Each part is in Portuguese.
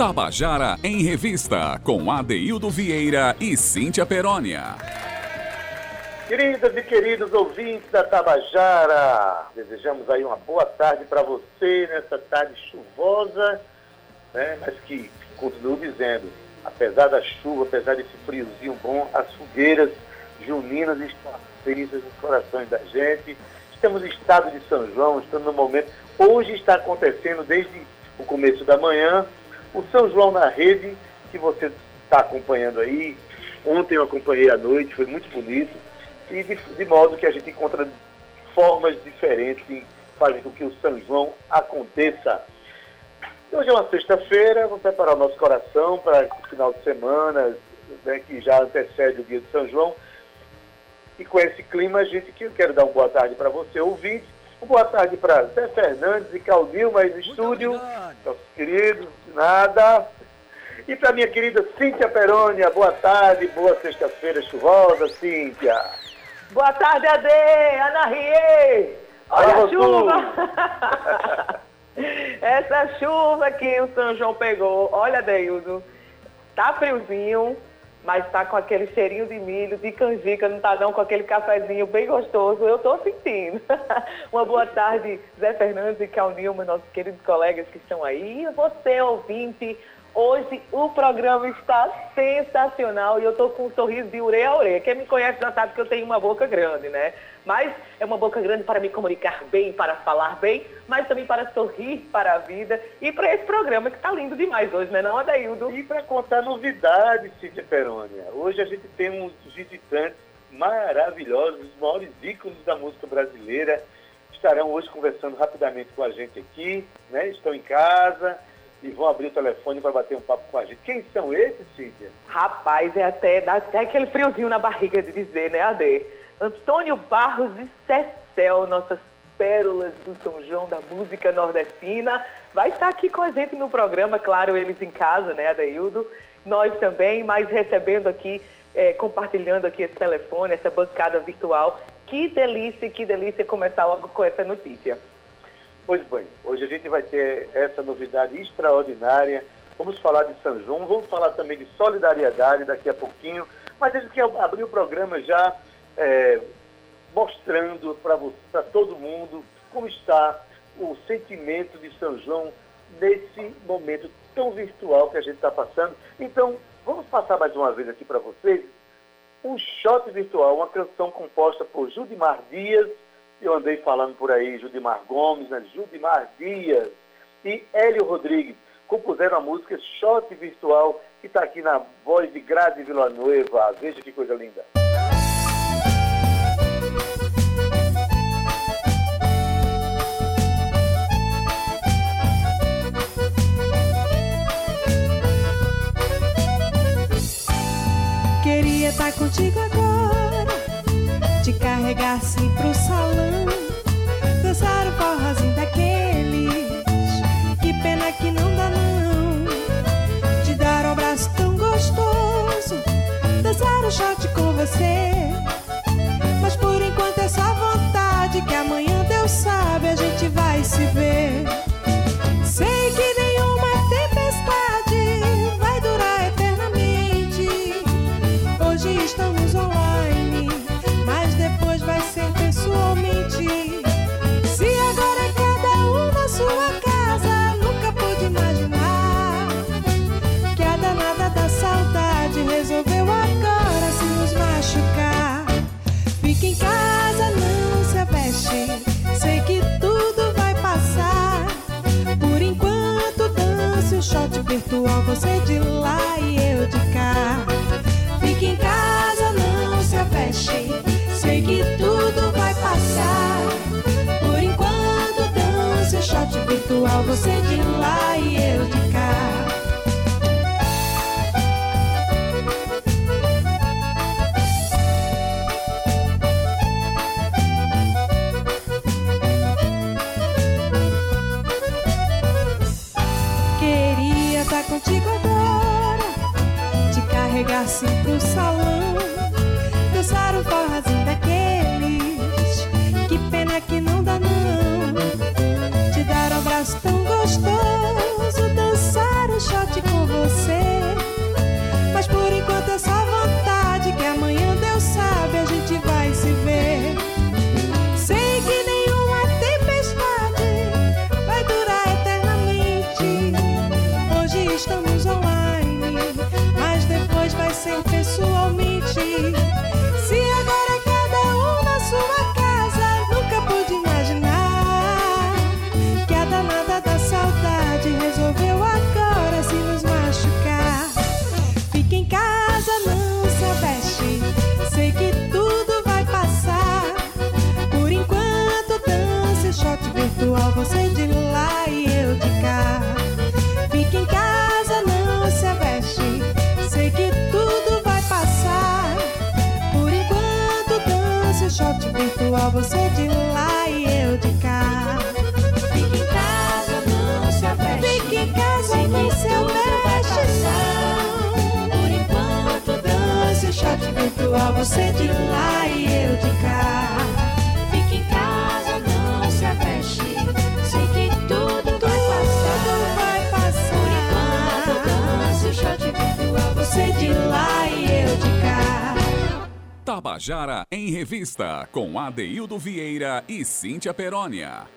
Tabajara em Revista, com Adeildo Vieira e Cíntia Perónia. Queridas e queridos ouvintes da Tabajara, desejamos aí uma boa tarde para você nessa tarde chuvosa, né? mas que, continuo dizendo, apesar da chuva, apesar desse friozinho bom, as fogueiras juninas estão acesas nos corações da gente. Estamos no estado de São João, estamos no momento. Hoje está acontecendo desde o começo da manhã o São João na Rede, que você está acompanhando aí. Ontem eu acompanhei à noite, foi muito bonito. E de, de modo que a gente encontra formas diferentes de fazer com que o São João aconteça. Hoje é uma sexta-feira, vamos preparar o nosso coração para o final de semana, né, que já antecede o dia de São João. E com esse clima, a gente que eu quero dar uma boa tarde para você, ouvinte. Boa tarde para Zé Fernandes e Claudilma aí no estúdio, nossos queridos, nada. E para minha querida Cíntia Perônia, boa tarde, boa sexta-feira chuvosa, Cíntia. Boa tarde, Ade, Ana Rie. Olha a chuva. Essa chuva que o São João pegou. Olha, Deildo, tá friozinho, mas tá com aquele cheirinho de milho, de canjica, não tá não, com aquele cafezinho bem gostoso. Eu tô sentindo. Uma boa tarde, Zé Fernandes e Cal Nilma, nossos queridos colegas que estão aí. E você, ouvinte, Hoje o programa está sensacional e eu estou com um sorriso de ureia a ureia. Quem me conhece já sabe que eu tenho uma boca grande, né? Mas é uma boca grande para me comunicar bem, para falar bem, mas também para sorrir para a vida e para esse programa que está lindo demais hoje, né não, Adaildo? E para contar novidades, Cíntia Perônia. Hoje a gente tem uns visitantes maravilhosos, os maiores ícones da música brasileira. Estarão hoje conversando rapidamente com a gente aqui, né? Estão em casa e vão abrir o telefone para bater um papo com a gente. Quem são esses, Cíntia? Rapaz, é até, dá até aquele friozinho na barriga de dizer, né, Ade? Antônio Barros e Cecel, nossas pérolas do São João da música nordestina, vai estar aqui com a gente no programa, claro, eles em casa, né, Adaildo? Nós também, mas recebendo aqui, é, compartilhando aqui esse telefone, essa bancada virtual. Que delícia, que delícia começar logo com essa notícia. Pois bem, hoje a gente vai ter essa novidade extraordinária. Vamos falar de São João, vamos falar também de solidariedade daqui a pouquinho. Mas desde que abrir o programa já é, mostrando para todo mundo como está o sentimento de São João nesse momento tão virtual que a gente está passando. Então, vamos passar mais uma vez aqui para vocês um shot virtual, uma canção composta por Judimar Dias eu andei falando por aí, Judimar Gomes, né? Judimar Dias e Hélio Rodrigues compuseram a música Shot Virtual, que está aqui na voz de Grazi Villanueva. Veja que coisa linda. Queria estar contigo agora, te carregar assim pro salão, virtual, você de lá e eu de cá. Fique em casa, não se aveste. Sei que tudo vai passar. vai passar. Por enquanto, dance o shot virtual, Você de lá e eu de cá. Tabajara em Revista, com Adeildo Vieira e Cíntia Perónia.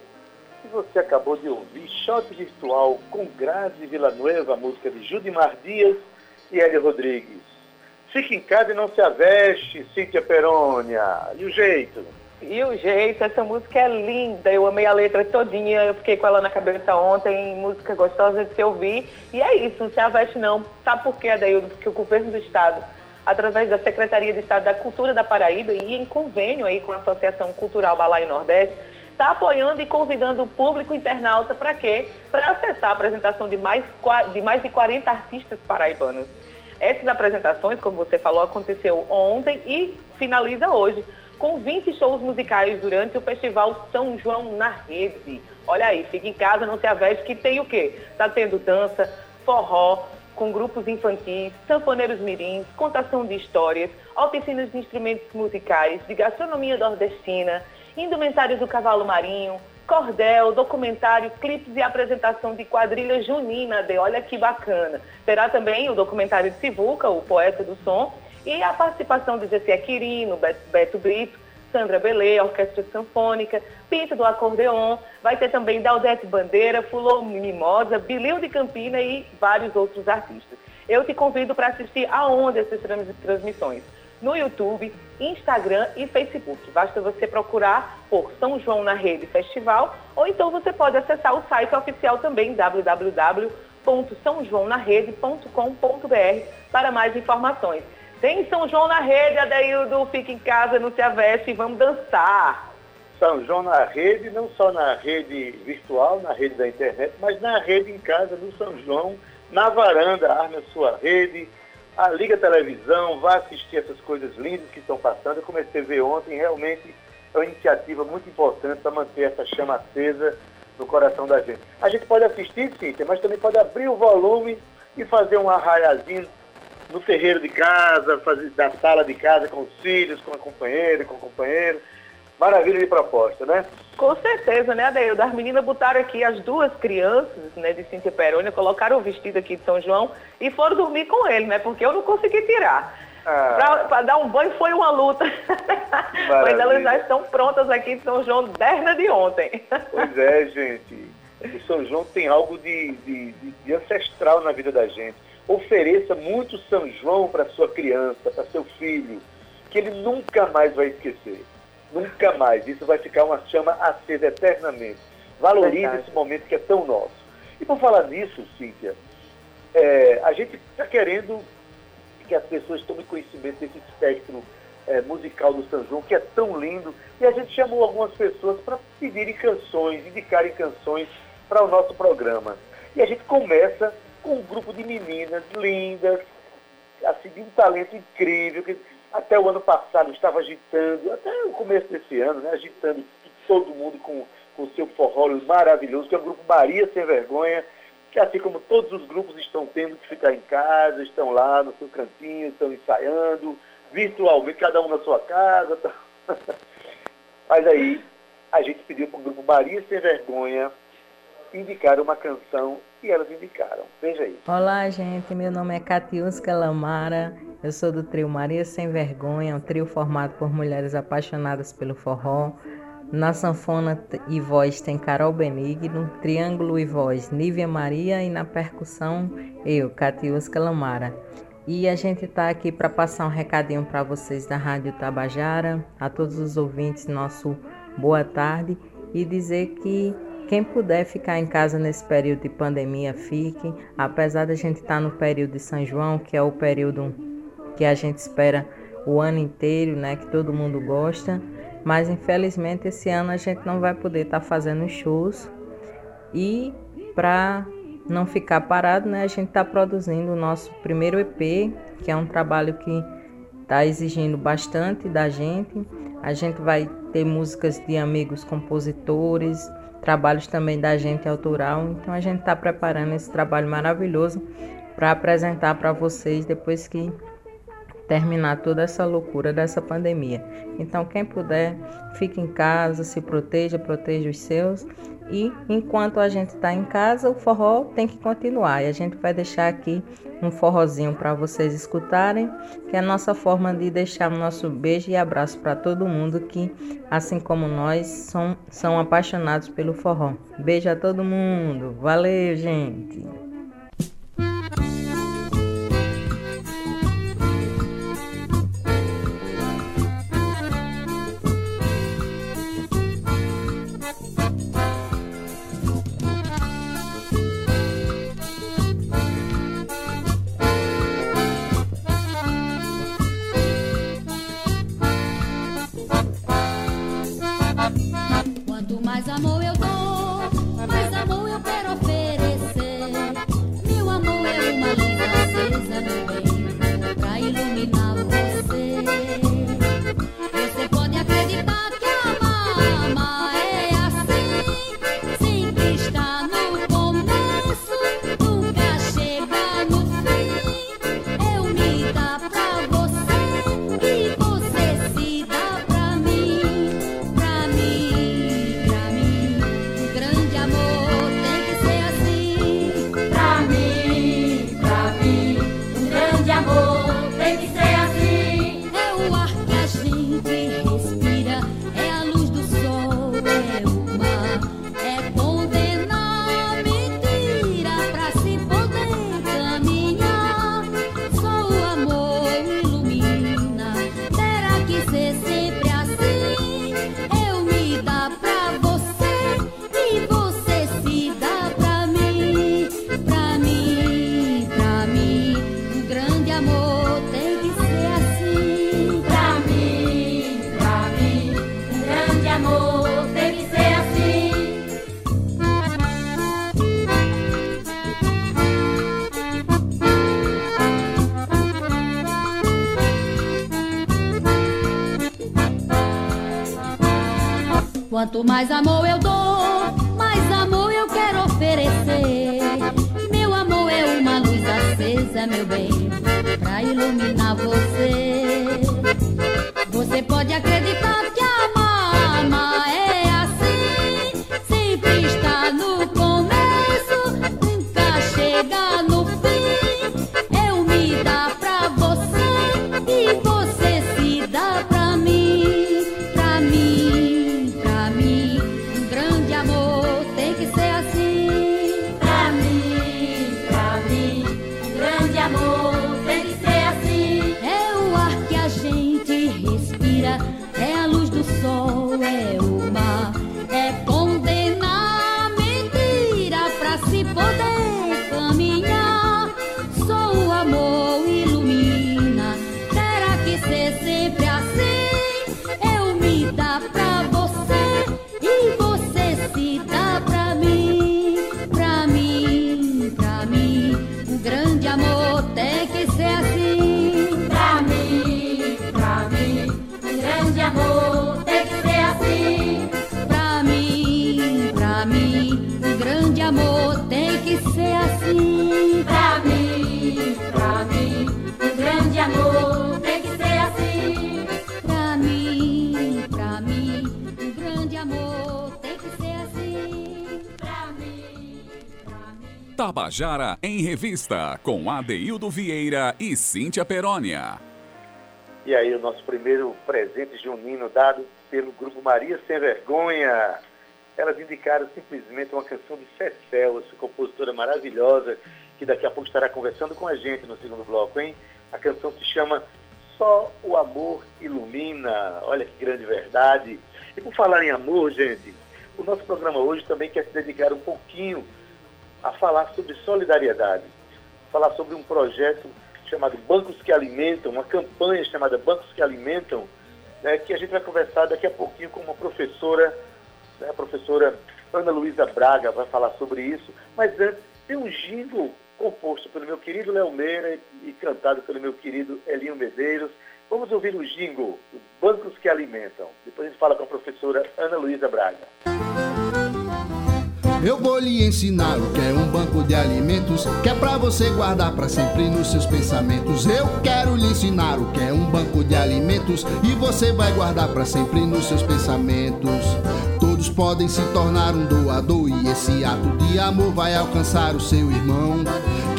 E você acabou de ouvir Shot Virtual com Grazi Villanueva, a música de Judimar Dias e Hélio Rodrigues. Fique em casa e não se aveste, Cíntia Perônia. E o jeito? E o jeito, essa música é linda, eu amei a letra todinha, eu fiquei com ela na cabeça ontem, música gostosa de se ouvir. E é isso, não se aveste não. Sabe por quê, Adaildo? Porque o governo do estado, através da Secretaria de Estado da Cultura da Paraíba e em convênio aí com a Associação Cultural Balaio Nordeste, está apoiando e convidando o público internauta para quê? Para acessar a apresentação de mais, de mais de 40 artistas paraibanos. Essas apresentações, como você falou, aconteceu ontem e finaliza hoje, com 20 shows musicais durante o Festival São João na Rede. Olha aí, fica em casa, não se aveste, que tem o quê? Tá tendo dança, forró, com grupos infantis, sanfoneiros mirins, contação de histórias, oficinas de instrumentos musicais, de gastronomia nordestina, indumentários do cavalo marinho, cordel, documentário, clipes e apresentação de quadrilha junina, de olha que bacana. Terá também o documentário de Sivuca, o poeta do som, e a participação de Jessé Quirino, Bet- Beto Brito, Sandra Belê, Orquestra Sanfônica, Pinto do Acordeon, vai ter também Daldete Bandeira, Fulô Mimosa, Bilil de Campina e vários outros artistas. Eu te convido para assistir aonde essas trans- transmissões? No YouTube, Instagram e Facebook. Basta você procurar por São João na Rede Festival ou então você pode acessar o site oficial também, www.sãojoãonarrede.com.br para mais informações. Tem São João na Rede, Adeildo, fica em casa, não se aveste e vamos dançar. São João na rede, não só na rede virtual, na rede da internet, mas na rede em casa, no São João, na varanda, arme a sua rede, a liga a televisão, vá assistir essas coisas lindas que estão passando. Eu comecei a ver ontem, realmente é uma iniciativa muito importante para manter essa chama acesa no coração da gente. A gente pode assistir, Cíntia, mas também pode abrir o volume e fazer um arraiazinho no terreiro de casa, fazer da sala de casa com os filhos, com a companheira, com o companheiro. Maravilha de proposta, né? Com certeza, né, Adeildo? As meninas botaram aqui as duas crianças, né, de Cíntia Perônia, colocaram o vestido aqui de São João e foram dormir com ele, né, porque eu não consegui tirar. Ah. Para dar um banho foi uma luta. Mas elas já estão prontas aqui de São João desde de ontem. Pois é, gente. O São João tem algo de, de, de- de ancestral na vida da gente. Ofereça muito São João para sua criança, para seu filho, que ele nunca mais vai esquecer. Nunca mais. Isso vai ficar uma chama acesa eternamente. Valorize Verdade. esse momento que é tão nosso. E por falar nisso, Cíntia, é, a gente está querendo que as pessoas tomem conhecimento desse espectro é, musical do São João, que é tão lindo. E a gente chamou algumas pessoas para pedirem canções, indicarem canções para o nosso programa. E a gente começa com um grupo de meninas lindas, assim, de um talento incrível, que até o ano passado estava agitando, até o começo desse ano, né, agitando todo mundo com o seu forró maravilhoso, que é o grupo Maria Sem Vergonha, que assim como todos os grupos estão tendo que ficar em casa, estão lá no seu cantinho, estão ensaiando, virtualmente, cada um na sua casa. Tá... Mas aí a gente pediu para o grupo Maria Sem Vergonha indicar uma canção e elas indicaram. Veja aí. Olá, gente. Meu nome é Catiusca Lamara. Eu sou do trio Maria Sem Vergonha, um trio formado por mulheres apaixonadas pelo forró. Na sanfona e voz tem Carol Benigno, triângulo e voz Nívia Maria e na percussão eu, Catiusca Lamara. E a gente está aqui para passar um recadinho para vocês da Rádio Tabajara, a todos os ouvintes, nosso boa tarde e dizer que quem puder ficar em casa nesse período de pandemia, fique. Apesar da gente estar no período de São João, que é o período que a gente espera o ano inteiro, né, que todo mundo gosta, mas infelizmente esse ano a gente não vai poder estar fazendo shows e para não ficar parado, né, a gente está produzindo o nosso primeiro EP, que é um trabalho que está exigindo bastante da gente. A gente vai ter músicas de amigos compositores, trabalhos também da gente autoral. Então a gente está preparando esse trabalho maravilhoso para apresentar para vocês depois que terminar toda essa loucura dessa pandemia. Então, quem puder, fique em casa, se proteja, proteja os seus. E enquanto a gente está em casa, o forró tem que continuar. E a gente vai deixar aqui um forrozinho para vocês escutarem, que é a nossa forma de deixar o nosso beijo e abraço para todo mundo que, assim como nós, são, são apaixonados pelo forró. Beijo a todo mundo. Valeu, gente! Quanto mais amor eu dou, Tabajara em Revista, com Adeildo Vieira e Cíntia Perónia. E aí, o nosso primeiro presente junino dado pelo grupo Maria Sem Vergonha. Elas indicaram simplesmente uma canção de Cecel, essa compositora maravilhosa, que daqui a pouco estará conversando com a gente no segundo bloco, hein? A canção se chama Só o Amor Ilumina. Olha que grande verdade. E por falar em amor, gente, o nosso programa hoje também quer se dedicar um pouquinho a falar sobre solidariedade, falar sobre um projeto chamado Bancos que Alimentam, uma campanha chamada Bancos que Alimentam, né, que a gente vai conversar daqui a pouquinho com uma professora, né, a professora Ana Luísa Braga vai falar sobre isso, mas antes tem um jingle composto pelo meu querido Léo Meira e cantado pelo meu querido Elinho Medeiros. Vamos ouvir o jingle, os Bancos que Alimentam. Depois a gente fala com a professora Ana Luísa Braga. Eu vou lhe ensinar o que é um banco de alimentos, que é pra você guardar para sempre nos seus pensamentos. Eu quero lhe ensinar o que é um banco de alimentos e você vai guardar para sempre nos seus pensamentos. Todos podem se tornar um doador e esse ato de amor vai alcançar o seu irmão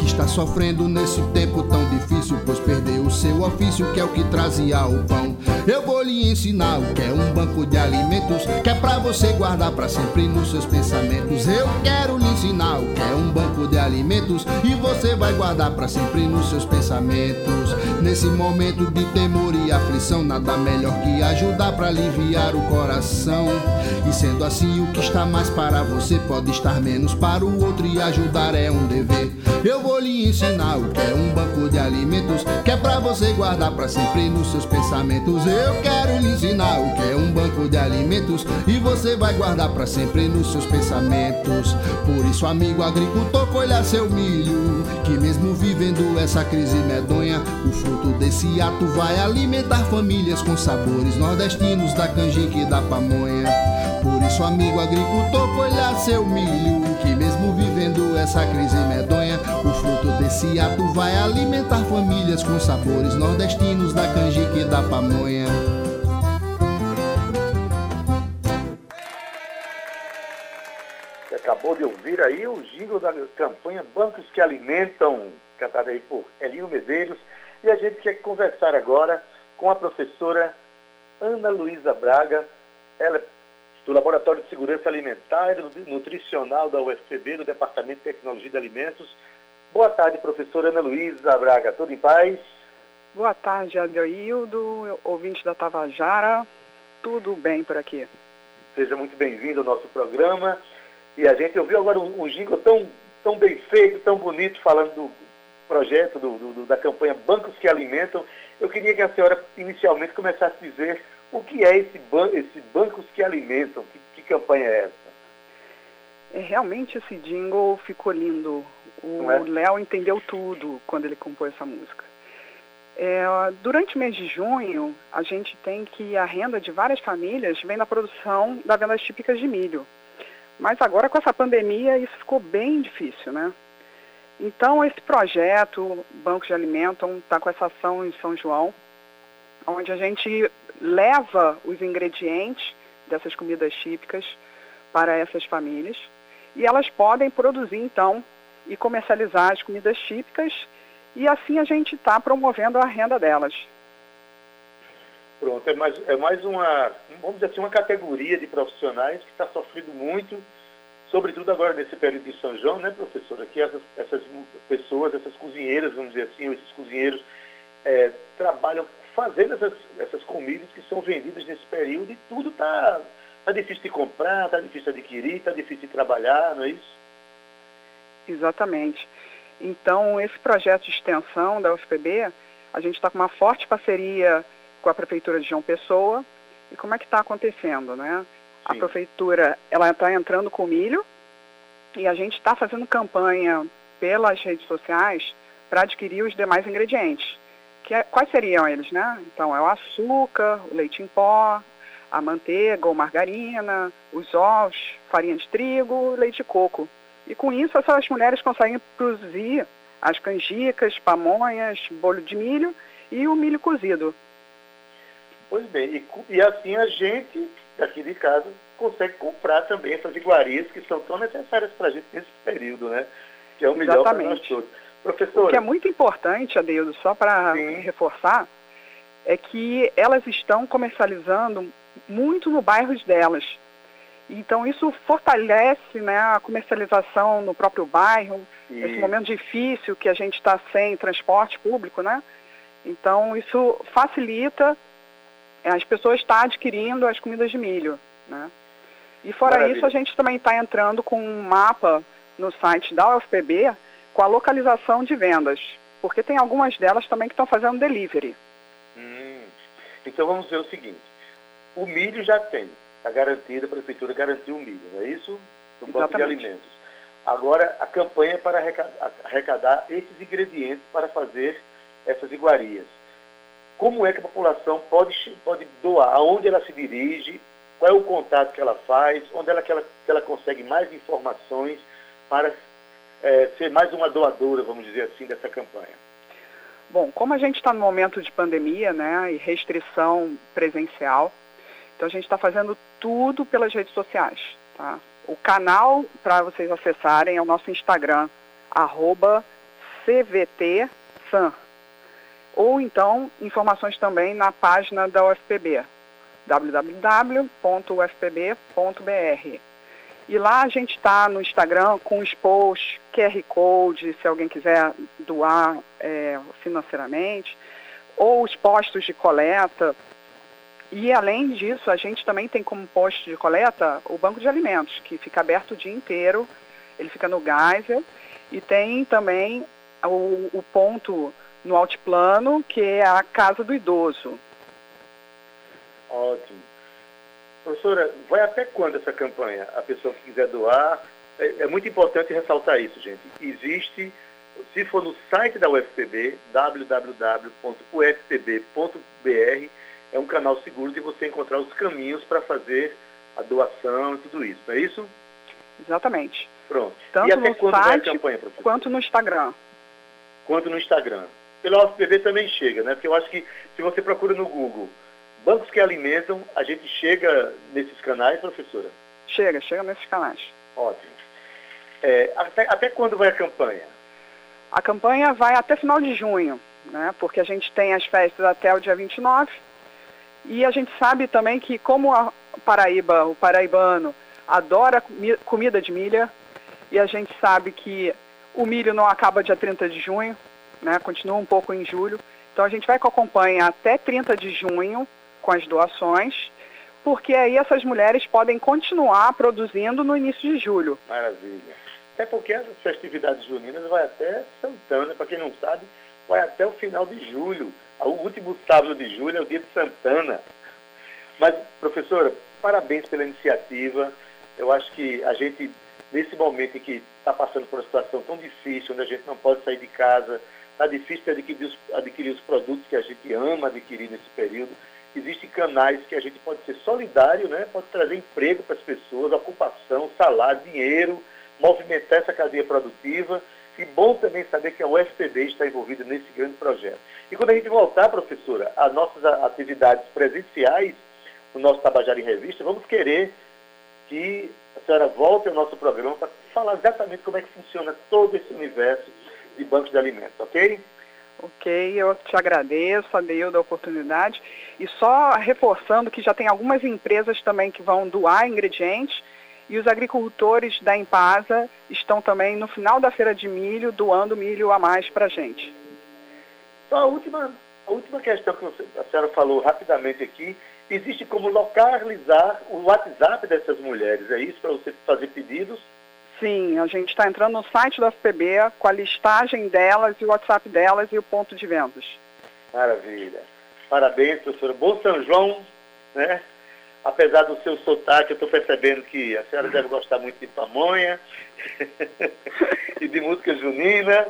que está sofrendo nesse tempo tão difícil, pois perdeu o seu ofício que é o que trazia o pão. Eu vou lhe ensinar o que é um banco de alimentos, que é pra você guardar para sempre nos seus pensamentos. Eu quero lhe ensinar o que é um banco de alimentos e você vai guardar para sempre nos seus pensamentos. Nesse momento de temor e aflição, nada melhor que ajudar para aliviar o coração. E sendo assim, o que está mais para você pode estar menos para o outro e ajudar é um dever. Eu vou lhe ensinar o que é um banco de alimentos, que é pra você guardar para sempre nos seus pensamentos. Eu quero lhe ensinar o que é um banco de alimentos e você vai guardar para sempre nos seus pensamentos. Por isso, amigo agricultor, colha seu milho, que mesmo vivendo essa crise medonha, o fruto desse ato vai alimentar famílias com sabores nordestinos da canjica e da pamonha. Por isso, amigo agricultor, colha seu milho, que mesmo vivendo essa crise medonha, o desse ato vai alimentar famílias com sabores nordestinos da canjica e da pamonha. Você acabou de ouvir aí o jingle da campanha Bancos que Alimentam, cantada aí por Elinho Medeiros. E a gente quer conversar agora com a professora Ana Luísa Braga. Ela é do Laboratório de Segurança Alimentar e Nutricional da UFPB, do Departamento de Tecnologia de Alimentos. Boa tarde, professora Ana Luísa Braga. Tudo em paz? Boa tarde, Adeildo, ouvinte da Tabajara. Tudo bem por aqui? Seja muito bem-vindo ao nosso programa. E a gente ouviu agora um, um jingle tão, tão bem feito, tão bonito, falando do projeto, do, do, da campanha Bancos que Alimentam. Eu queria que a senhora inicialmente começasse a dizer o que é esse, ban esse Bancos que Alimentam, que, que campanha é essa? É, realmente esse jingle ficou lindo. O é? Léo entendeu tudo quando ele compôs essa música. É, durante o mês de junho, a gente tem que a renda de várias famílias vem da produção da vendas típicas de milho. Mas agora com essa pandemia isso ficou bem difícil, né? Então esse projeto Banco de Alimentam está com essa ação em São João, onde a gente leva os ingredientes dessas comidas típicas para essas famílias e elas podem produzir então e comercializar as comidas típicas e assim a gente está promovendo a renda delas. Pronto, é mais, é mais uma, vamos dizer assim, uma categoria de profissionais que está sofrendo muito, sobretudo agora nesse período de São João, né, professora? Que essas, essas pessoas, essas cozinheiras, vamos dizer assim, esses cozinheiros, é, trabalham fazendo essas, essas comidas que são vendidas nesse período e tudo está tá difícil de comprar, está difícil de adquirir, está difícil de trabalhar, não é isso? Exatamente. Então, esse projeto de extensão da UFPB, a gente está com uma forte parceria com a Prefeitura de João Pessoa. E como é que está acontecendo, né? A Sim. Prefeitura, ela está entrando com milho e a gente está fazendo campanha pelas redes sociais para adquirir os demais ingredientes. Que é- quais seriam eles, né? Então, é o açúcar, o leite em pó, a manteiga ou margarina, os ovos, farinha de trigo, leite de coco. E com isso, essas mulheres conseguem produzir as canjicas, pamonhas, bolo de milho e o milho cozido. Pois bem, e, e assim a gente, daqui de casa, consegue comprar também essas iguarias que são tão necessárias para a gente nesse período, né? Que é o melhor para nós Exatamente. todos. O Professora, que é muito importante, Adeildo, só para reforçar, é que elas estão comercializando muito no bairro delas. Então isso fortalece né, a comercialização no próprio bairro, nesse e- momento difícil que a gente está sem transporte público, né? Então isso facilita eh, as pessoas estar adquirindo as comidas de milho, né? E fora Maravilha. isso, a gente também está entrando com um mapa no site da UFPB com a localização de vendas, porque tem algumas delas também que estão fazendo delivery. Hum. Então vamos ver o seguinte. O milho já tem, está garantido, a prefeitura garantiu o milho, não é isso? Do Banco de. Alimentos. Agora a campanha é para arrecadar, esses ingredientes para fazer essas iguarias. Como é que a população pode, pode doar? Aonde ela se dirige? qual é o contato que ela faz, onde ela, que ela, que ela consegue mais informações para é, ser mais uma doadora, vamos dizer assim, dessa campanha. Bom, como a gente está no momento de pandemia, né, e restrição presencial, então a gente está fazendo tudo pelas redes sociais, tá? O canal para vocês acessarem é o nosso Instagram, arroba CVTSAN. Ou então, informações também na página da UFPB, www.ufpb.br. E lá a gente está no Instagram com os posts, QR Code, se alguém quiser doar é, financeiramente, ou os postos de coleta. E além disso, a gente também tem como posto de coleta o banco de alimentos, que fica aberto o dia inteiro, ele fica no Geyser, e tem também o, o ponto no altiplano, que é a Casa do Idoso. Ótimo. Professora, vai até quando essa campanha? A pessoa que quiser doar, é, é, muito importante ressaltar isso, gente. Existe, se for no site da UFPB, www.ufpb.br, é um canal seguro de você encontrar os caminhos para fazer a doação e tudo isso, não é isso? Exatamente. Pronto. Tanto e até no quando site vai a campanha, professor? quanto no Instagram. Quanto no Instagram. Pela UFPB também chega, né? Porque eu acho que se você procura no Google bancos que alimentam, a gente chega nesses canais, professora? Chega, chega nesses canais. Ótimo. É, até, até quando vai a campanha? A campanha vai até final de junho, né? Porque a gente tem as festas até o dia 29. E a gente sabe também que como a Paraíba, o paraibano, adora comi- comida de milha, e a gente sabe que o milho não acaba dia 30 de junho, né? Continua um pouco em julho. Então a gente vai com a campanha até 30 de junho com as doações, porque aí essas mulheres podem continuar produzindo no início de julho. Maravilha. Até porque as festividades juninas vai até Santana, para quem não sabe, vai até o final de julho. O último sábado de julho é o dia de Santana. Mas, professora, parabéns pela iniciativa. Eu acho que a gente, nesse momento em que está passando por uma situação tão difícil, onde a gente não pode sair de casa, está difícil adquirir os, adquirir os produtos que a gente ama adquirir nesse período, existem canais que a gente pode ser solidário, né? pode trazer emprego para as pessoas, ocupação, salário, dinheiro, movimentar essa cadeia produtiva. E bom também saber que a UFPB está envolvida nesse grande projeto. E quando a gente voltar, professora, às nossas atividades presenciais, o nosso Tabajara em Revista, vamos querer que a senhora volte ao nosso programa para falar exatamente como é que funciona todo esse universo de bancos de alimentos, ok? Ok, eu te agradeço, Adeildo, a oportunidade. E só reforçando que já tem algumas empresas também que vão doar ingredientes e os agricultores da Empasa estão também no final da feira de milho doando milho a mais para a gente. Só a última, a última questão que a senhora falou rapidamente aqui, existe como localizar o WhatsApp dessas mulheres, é isso, para você fazer pedidos? Sim, a gente está entrando no site da FPB com a listagem delas e o WhatsApp delas e o ponto de vendas. Maravilha. Parabéns, professora. Bom São João, né? Apesar do seu sotaque, eu estou percebendo que a senhora deve gostar muito de pamonha e de música junina.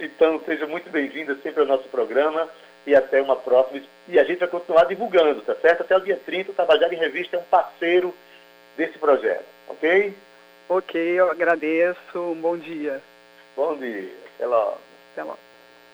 Então, seja muito bem-vinda sempre ao nosso programa e até uma próxima. E a gente vai continuar divulgando, tá certo? Até o dia 30, o Tabajara em Revista é um parceiro desse projeto, ok? Ok, eu agradeço. Um bom dia. Bom dia. Até logo. Até logo.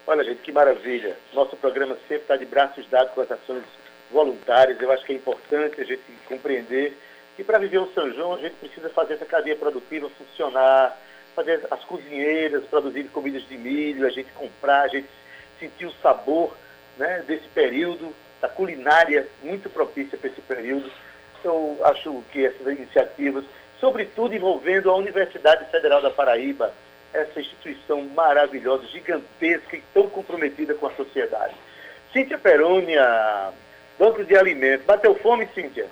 Olha, gente, que maravilha. Nosso programa sempre está de braços dados com as ações voluntárias. Eu acho que é importante a gente compreender que para viver o São João a gente precisa fazer essa cadeia produtiva funcionar, fazer as cozinheiras produzirem comidas de milho, a gente comprar, a gente sentir o sabor né, desse período, da culinária muito propícia para esse período. Eu acho que essas iniciativas, sobretudo envolvendo a Universidade Federal da Paraíba, essa instituição maravilhosa, gigantesca e tão comprometida com a sociedade. Cíntia Perônia, Banco de Alimentos. Bateu fome, Cíntia?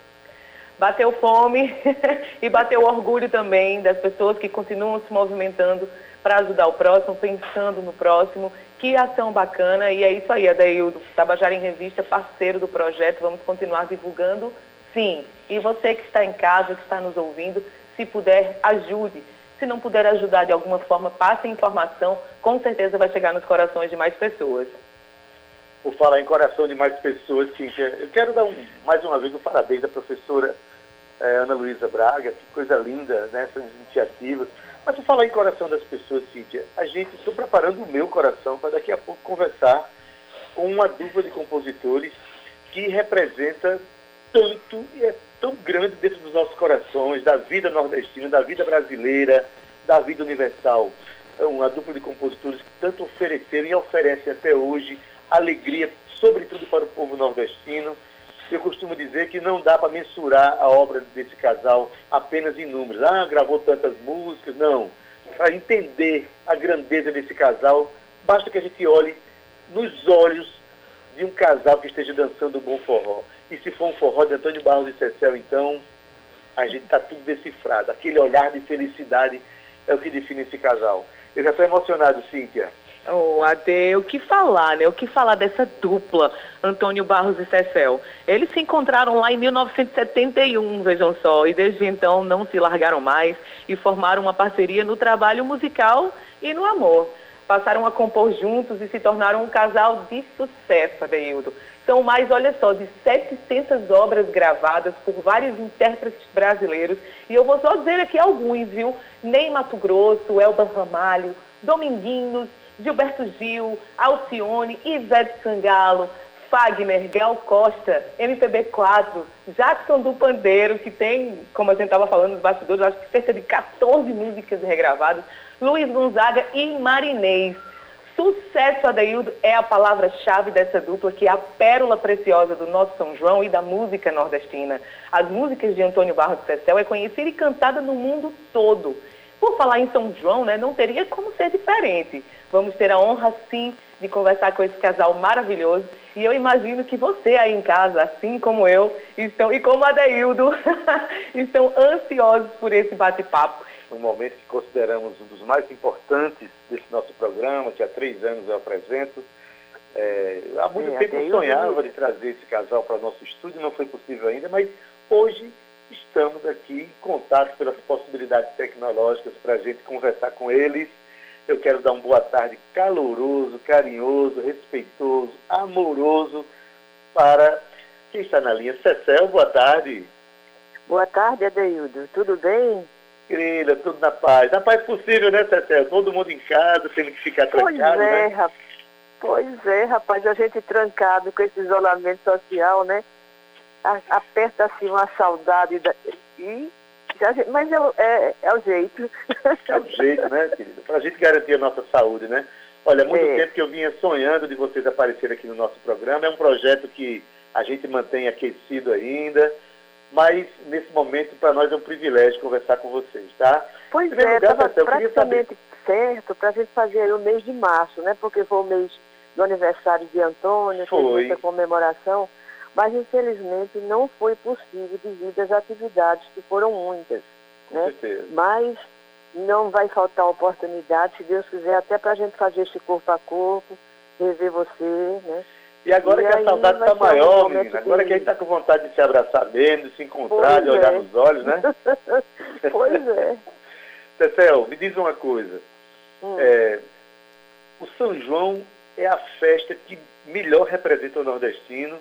Bateu fome e bateu orgulho também das pessoas que continuam se movimentando para ajudar o próximo, pensando no próximo. Que ação bacana. E é isso aí, Adaildo. Tabajara em Revista, parceiro do projeto. Vamos continuar divulgando, sim. E você que está em casa, que está nos ouvindo, se puder, ajude. Se não puder ajudar de alguma forma, passe a informação. Com certeza vai chegar nos corações de mais pessoas. Por falar em coração de mais pessoas, Cíntia, eu quero dar um, mais uma vez um parabéns à professora eh, Ana Luísa Braga, que coisa linda nessas iniciativas. Mas por falar em coração das pessoas, Cíntia, a gente estou preparando o meu coração para daqui a pouco conversar com uma dupla de compositores que representa tanto e é tão grande dentro dos nossos corações, da vida nordestina, da vida brasileira, da vida universal. É uma dupla de compositores que tanto ofereceram e oferecem até hoje alegria, sobretudo para o povo nordestino. Eu costumo dizer que não dá para mensurar a obra desse casal apenas em números. Ah, gravou tantas músicas. Não. Para entender a grandeza desse casal, basta que a gente olhe nos olhos de um casal que esteja dançando um bom forró. E se for um forró de Antônio Barros e Cecel, então, a gente está tudo decifrado. Aquele olhar de felicidade é o que define esse casal. Eu já estou emocionado, Cíntia. Oh, Ade, o que falar, né? O que falar dessa dupla, Antônio Barros e Cecel? Eles se encontraram lá em 1971, vejam só, e desde então não se largaram mais e formaram uma parceria no trabalho musical e no amor. Passaram a compor juntos e se tornaram um casal de sucesso, Adeildo. São mais, olha só, de 700 obras gravadas por vários intérpretes brasileiros. E eu vou só dizer aqui alguns, viu? Ney Mato Grosso, Elba Ramalho, Dominguinhos, Gilberto Gil, Alcione, Ivete Sangalo, Fagner, Gal Costa, MPB4, Jackson do Pandeiro, que tem, como a gente estava falando nos bastidores, acho que cerca de 14 músicas regravadas, Luiz Gonzaga e Marinês. Sucesso, Adeildo, é a palavra-chave dessa dupla, que é a pérola preciosa do nosso São João e da música nordestina. As músicas de Antônio Barros de Cecel é conhecida e cantada no mundo todo. Por falar em São João, né, não teria como ser diferente. Vamos ter a honra, sim, de conversar com esse casal maravilhoso. E eu imagino que você aí em casa, assim como eu, estão, e como a Deildo, estão ansiosos por esse bate-papo. Um momento que consideramos um dos mais importantes desse nosso programa, que há três anos eu apresento. É, há muito É, tempo eu Adeildo. sonhava de trazer esse casal para o nosso estúdio, não foi possível ainda, mas hoje estamos aqui em contato pelas possibilidades tecnológicas para a gente conversar com eles. Eu quero dar uma boa tarde caloroso, carinhoso, respeitoso, amoroso para quem está na linha. Cecel, boa tarde. Boa tarde, Adeildo. Tudo bem? Querida, tudo na paz. Na paz possível, né, Cecel? Todo mundo em casa, tendo que ficar Pois trancado, é, né? rapaz. Pois é, rapaz, a gente trancado com esse isolamento social, né? Aperta assim uma saudade da... e já- mas é, o- é, é o jeito. É o jeito, né, querida? Para a gente garantir a nossa saúde, né? Olha, há muito É. tempo que eu vinha sonhando de vocês aparecerem aqui no nosso programa. É um projeto que a gente mantém aquecido ainda, mas nesse momento para nós é um privilégio conversar com vocês, tá? Pois é, estava praticamente certo para a gente fazer o mês de março, né? Porque foi o mês do aniversário de Antônio, Foi. muita comemoração, mas infelizmente não foi possível devido às atividades, que foram muitas, né? Mas não vai faltar oportunidade, se Deus quiser, até para a gente fazer esse corpo a corpo, rever você, né? E agora E que a saudade está maior, menina, agora que a gente está com vontade de se abraçar mesmo, de se encontrar, Pois de olhar é. nos olhos, né? pois é. Cecel, me diz uma coisa. Hum. É, o São João é a festa que melhor representa o nordestino.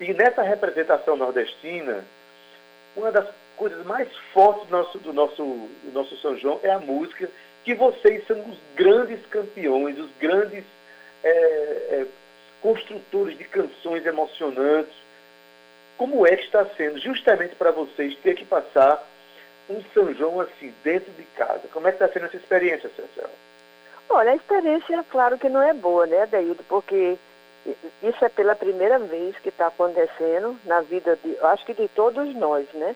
E nessa representação nordestina, uma das coisas mais fortes do nosso, do nosso, do nosso São João é a música, que vocês são os grandes campeões, os grandes é, é, construtores de canções emocionantes. Como é que está sendo justamente para vocês ter que passar um São João assim, dentro de casa? Como é que está sendo essa experiência, Cecel? Olha, a experiência, claro que não é boa, né, Daído? Porque isso é pela primeira vez que está acontecendo na vida, de, acho que de todos nós, né?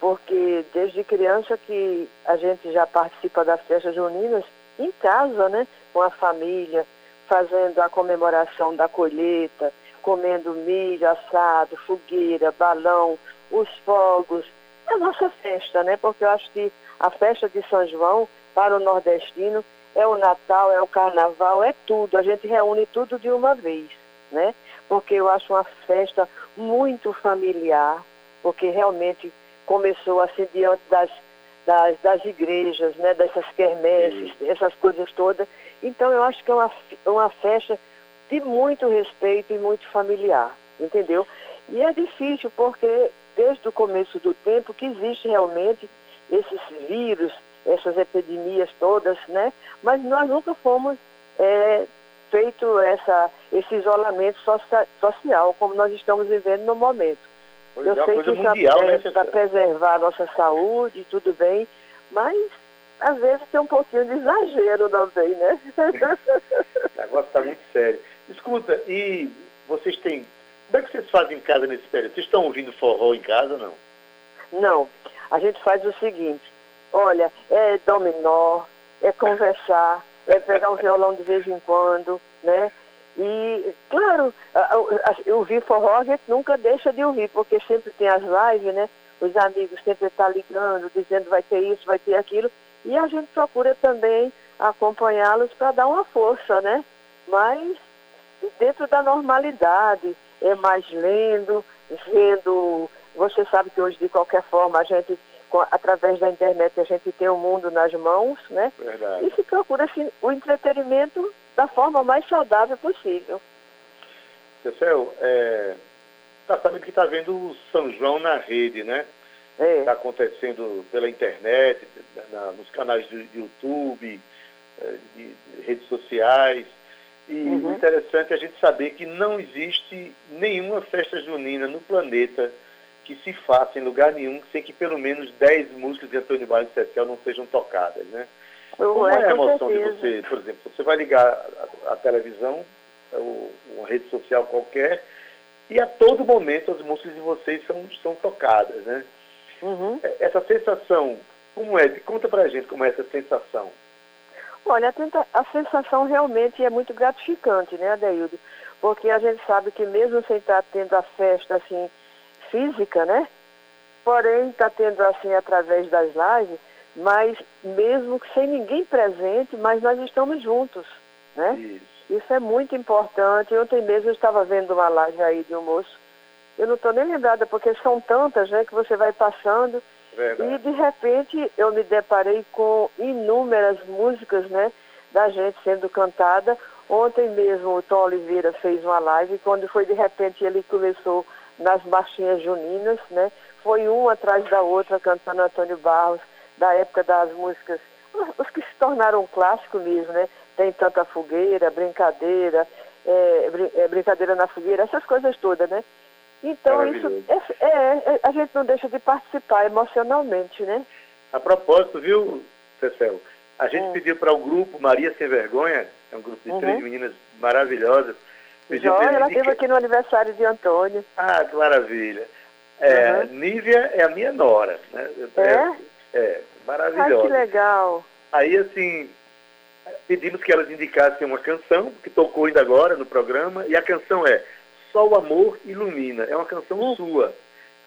Porque desde criança que a gente já participa das festas juninas em casa, né? Com a família, fazendo a comemoração da colheita, comendo milho assado, fogueira, balão, os fogos. É a nossa festa, né? Porque eu acho que a festa de São João, para o nordestino, é o Natal, é o Carnaval, é tudo. A gente reúne tudo de uma vez, né? Porque eu acho uma festa muito familiar, porque realmente começou assim diante das, das, das igrejas, né? Dessas quermesses, essas coisas todas. Então eu acho que é uma, uma festa de muito respeito e muito familiar, entendeu? E é difícil porque desde o começo do tempo que existe realmente esses vírus, essas epidemias todas, né? Mas nós nunca fomos é, feito essa, esse isolamento socia social como nós estamos vivendo no momento. Pois Eu é uma sei que isso mundial, né, é para preservar a nossa saúde, tudo bem, mas às vezes tem um pouquinho de exagero também, né? O negócio está muito sério. Escuta, e vocês têm. Como é que vocês fazem em casa nesse período? Vocês estão ouvindo forró em casa não? Não, a gente faz o seguinte, olha, é dominó, é conversar, é pegar um violão de vez em quando, né? E, claro, ouvir forró a gente nunca deixa de ouvir, porque sempre tem as lives, né? Os amigos sempre estão ligando, dizendo vai ter isso, vai ter aquilo, e a gente procura também acompanhá-los para dar uma força, né? Mas dentro da normalidade, é mais lendo, vendo. Você sabe que hoje, de qualquer forma, a gente, através da internet, a gente tem o mundo nas mãos, né? Verdade. E se procura assim, o entretenimento da forma mais saudável possível. Cecel, é, tá sabendo que está vendo o São João na rede, né? É. Está acontecendo pela internet, na- nos canais do YouTube, eh, de, de redes sociais. E o interessante é a gente saber que não existe nenhuma festa junina no planeta que se faça em lugar nenhum sem que pelo menos 10 músicas de Antônio Barros Cecel não sejam tocadas, né? Como é a emoção de você, por exemplo, você vai ligar a, a televisão, ou uma rede social qualquer, e a todo momento as músicas de vocês são, são tocadas, né? Uhum. É- Essa sensação, como é? Conta pra gente como é essa sensação. Olha, a sensação realmente é muito gratificante, né, Adeildo? Porque a gente sabe que mesmo sem estar tendo a festa assim física, né? Porém, está tendo assim através das lives, mas mesmo que sem ninguém presente, mas nós estamos juntos, né? Isso. Isso é muito importante. Ontem mesmo eu estava vendo uma live aí de um moço. Eu não estou nem lembrada, porque são tantas, né, que você vai passando. Verdade. E de repente eu me deparei com inúmeras músicas, né, da gente sendo cantada. Ontem mesmo o Tom Oliveira fez uma live, quando foi de repente ele começou nas marchinhas juninas, né? Foi uma atrás da outra cantando Antônio Barros, da época das músicas, os que se tornaram um clássico mesmo, né? Tem tanta fogueira, brincadeira, é, brin- é, brincadeira na fogueira, essas coisas todas, né? Então isso é, é- é- a gente não deixa de participar emocionalmente, né? A propósito, viu, Cecel? A gente pediu para o grupo Maria Sem Vergonha, é um grupo de Uhum. três meninas maravilhosas. Joia, ela esteve aqui no aniversário de Antônio. Ah, que maravilha. É, Uhum. Nívia é a minha nora, né? É? É, Ai, maravilhosa. que legal. Aí, assim, pedimos que elas indicassem uma canção, que tocou ainda agora no programa, e a canção é Só o Amor Ilumina. É uma canção sua.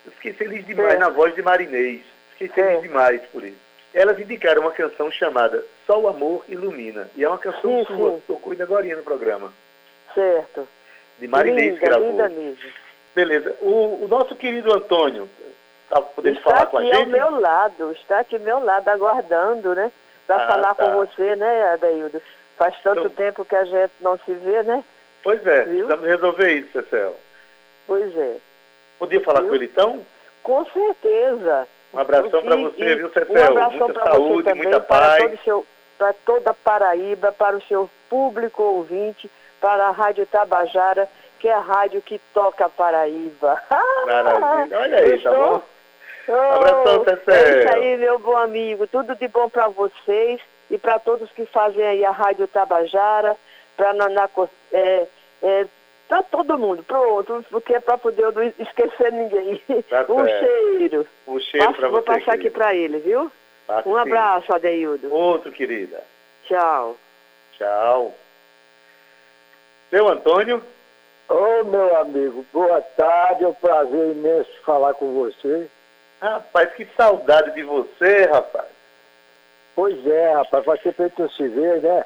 Eu fiquei feliz demais É. na voz de Marinês. Fiquei feliz demais por isso. Elas indicaram uma canção chamada Só o Amor Ilumina. E é uma canção Sim, sua, tocou ainda agora no programa. Certo. De Marinês que linda, gravou. linda mesmo. Beleza. O, o nosso querido Antônio, tá podendo Está falar com a aqui ao gente? meu lado, está aqui ao meu lado, aguardando, né? Para Ah, falar tá. com você, né, Adaildo? Faz tanto Então- tempo que a gente não se vê, né? Pois é, Viu? precisamos resolver isso, Cecel. Pois é. Podia falar Viu? com ele então? Com certeza. Um abração para você, viu, Cecel? Um abração muita para saúde, você também, muita para, paz. todo o seu, para toda a Paraíba, para o seu público ouvinte, para a Rádio Tabajara, que é a rádio que toca Paraíba. Maravilha. Olha aí, tá bom? Abração, Oh, Cecel. É isso aí, meu bom amigo. Tudo de bom para vocês e para todos que fazem aí a Rádio Tabajara, para Nanaco, é, é, para todo mundo, pronto, porque é para poder eu não esquecer ninguém. Tá um certo. cheiro. Um cheiro para Vou você. passar aqui para ele, viu? Passe Um sim. abraço, Adeildo. Outro, querida. Tchau. Tchau. Seu Antônio? Ô, meu amigo, boa tarde, é um prazer imenso falar com você. Rapaz, que saudade de você, rapaz. Pois é, rapaz, faz tempo que não se vê, né?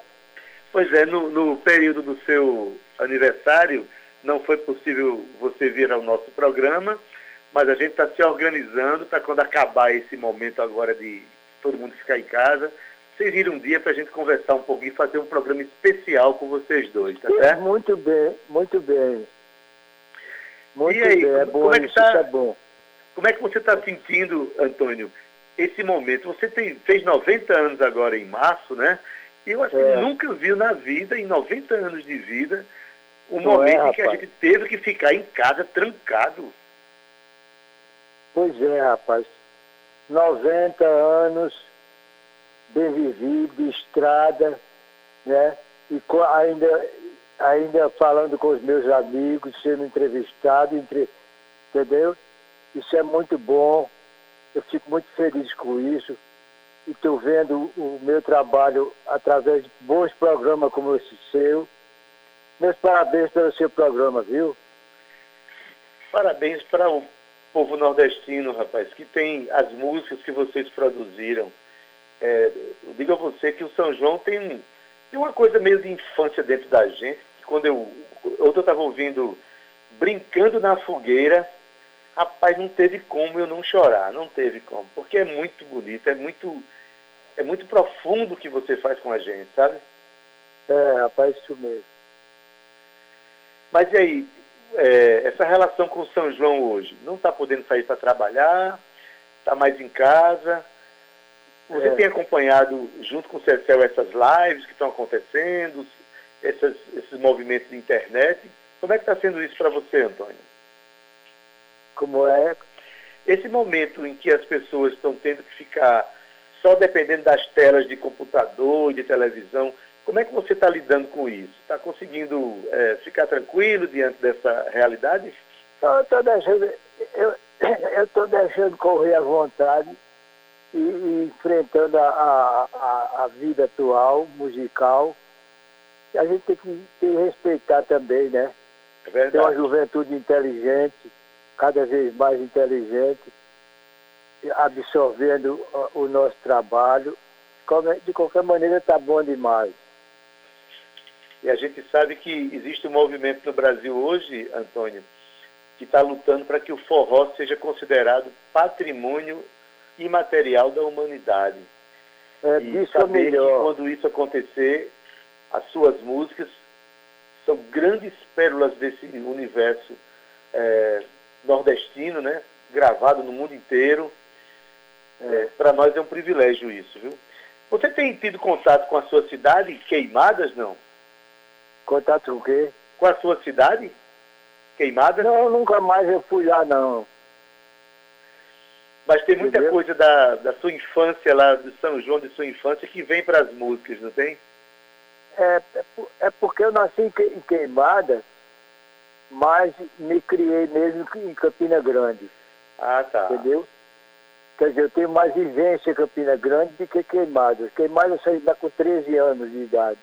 Pois é, no, no período do seu aniversário, não foi possível você vir ao nosso programa, mas a gente está se organizando para quando acabar esse momento agora de todo mundo ficar em casa, vocês irem um dia para a gente conversar um pouquinho e fazer um programa especial com vocês dois, tá certo? Muito bem, muito bem. Muito E aí, bem, é como- bom, como é que isso tá? é bom. Como é que você está sentindo, Antônio, esse momento? Você tem, fez 90 anos agora em março, né? E eu acho que É. nunca viu na vida, em 90 anos de vida, um Não é, momento em que a gente teve que ficar em casa trancado. Pois é, rapaz. 90 anos, bem vivido, estrada, né? E ainda, ainda falando com os meus amigos, sendo entrevistado, entre, entendeu? Isso é muito bom. Eu fico muito feliz com isso. E estou vendo o meu trabalho através de bons programas como esse seu. Meus parabéns pelo seu programa, viu? Parabéns para o povo nordestino, rapaz, que tem as músicas que vocês produziram. É, eu digo a você que o São João tem, tem uma coisa meio de infância dentro da gente. que Quando eu, eu estava ouvindo Brincando na Fogueira, rapaz, não teve como eu não chorar, não teve como, porque é muito bonito, é muito, é muito profundo o que você faz com a gente, sabe? É, rapaz, isso mesmo. Mas e aí, é, essa relação com o São João hoje? Não está podendo sair para trabalhar? Está mais em casa? Você É. tem acompanhado, junto com o Cecel, essas lives que estão acontecendo, essas- esses movimentos de internet? Como é que está sendo isso para você, Antônio? Como é? Esse momento em que as pessoas estão tendo que ficar só dependendo das telas de computador e de televisão, como é que você está lidando com isso? Está conseguindo é, ficar tranquilo diante dessa realidade? Eu estou deixando, eu, eu deixando correr à vontade e, e enfrentando a, a, a- vida atual, musical. A gente tem que, tem que respeitar também, né? É Tem uma verdade. juventude inteligente, cada vez mais inteligente, absorvendo o, nosso trabalho. De qualquer maneira está bom demais. E a gente sabe que existe um movimento no Brasil hoje, Antônio, que está lutando para que o forró seja considerado patrimônio imaterial da humanidade. É, e isso é saber que quando isso acontecer, as suas músicas são grandes pérolas desse universo eh, nordestino, né? gravado no mundo inteiro. para nós é um privilégio isso, viu? Você tem tido contato com a sua cidade, Queimadas, não? Contato com o quê? Com a sua cidade? Queimadas? Não, nunca mais eu fui lá, não. Mas tem muita Entendeu? coisa da, da sua infância lá, de São João, de sua infância, que vem para as músicas, não tem? É, é é porque eu nasci em, Que- em Queimada, mas me criei mesmo em Campina Grande, Ah, tá. entendeu? Quer dizer, eu tenho mais vivência em Campina Grande do que Queimada. Queimada eu saí lá com 13 anos de idade.